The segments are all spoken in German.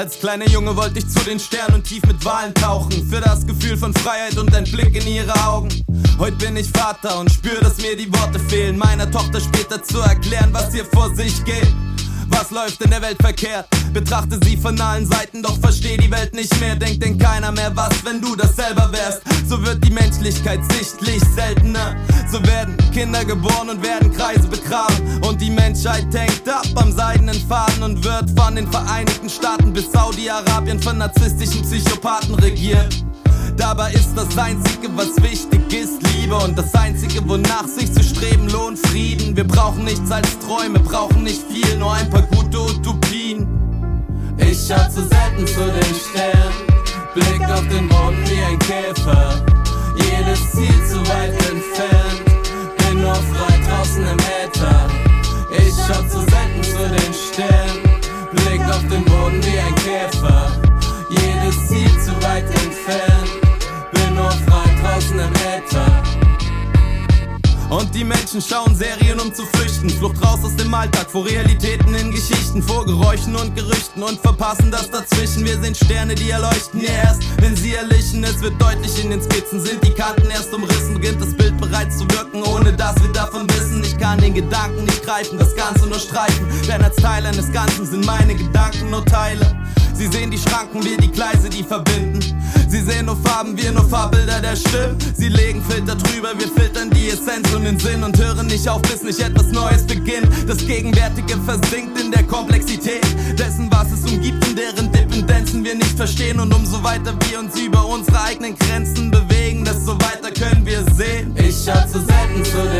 Als kleiner Junge wollte ich zu den Sternen und tief mit Wahlen tauchen. Für das Gefühl von Freiheit und ein Blick in ihre Augen. Heute bin ich Vater und spür, dass mir die Worte fehlen, meiner Tochter später zu erklären, was hier vor sich geht. Was läuft in der Welt verkehrt? Betrachte sie von allen Seiten, doch versteh die Welt nicht mehr. Denkt denn keiner mehr was, wenn du das selber wärst. So wird die Menschlichkeit sichtlich seltener. So werden Kinder geboren und werden Kreise begraben. Die Menschheit hängt ab am seidenen Faden und wird von den Vereinigten Staaten bis Saudi-Arabien von narzisstischen Psychopathen regiert. Dabei ist das Einzige, was wichtig ist, Liebe. Und das Einzige, wonach sich zu streben lohnt, Frieden. Wir brauchen nichts als Träume, brauchen nicht viel, nur ein paar gute Utopien. Ich schau zu selten zu den Sternen, blick auf den Boden wie ein Käfer. Jedes Ziel zu weit entfernt, Und die Menschen schauen Serien, um zu flüchten. Flucht raus aus dem Alltag, vor Realitäten in Geschichten, vor Geräuschen und Gerüchten und verpassen das dazwischen. Wir sind Sterne, die erleuchten ja erst, wenn sie erlichen. Es wird deutlich in den Skizzen, sind die Karten erst umrissen, beginnt das Bild bereits zu wirken, ohne dass wir davon wissen. Ich kann den Gedanken nicht greifen, das Ganze nur streifen, denn als Teil eines Ganzen sind meine Gedanken nur Teile. Sie sehen die Schranken, wir die Gleise, die verbinden. Sie sehen nur Farben, wir nur Fahrbilder der Stimmen. Sie legen Filter drüber, wir filtern die Essenz und den Sinn und hören nicht auf, bis nicht etwas Neues beginnt. Das Gegenwärtige versinkt in der Komplexität dessen, was es umgibt, in deren Dependenzen wir nicht verstehen. Und umso weiter wir uns über unsere eigenen Grenzen bewegen, desto weiter können wir sehen. Ich schau zu selten zu den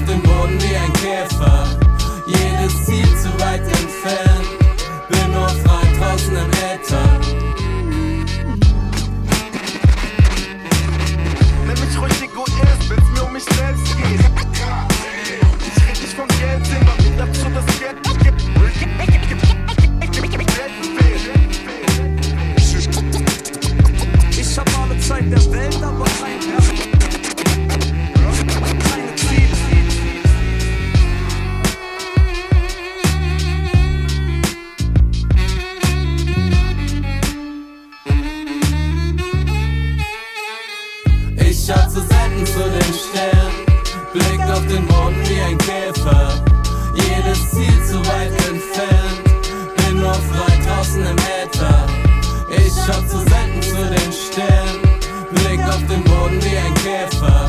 auf den Boden wie ein Käfer. Ich schau zu selten zu den Sternen, blick auf den Boden wie ein Käfer. Jedes Ziel zu weit entfernt, bin nur frei draußen im Äther. Ich schau zu selten zu den Sternen auf dem Boden wie ein Käfer.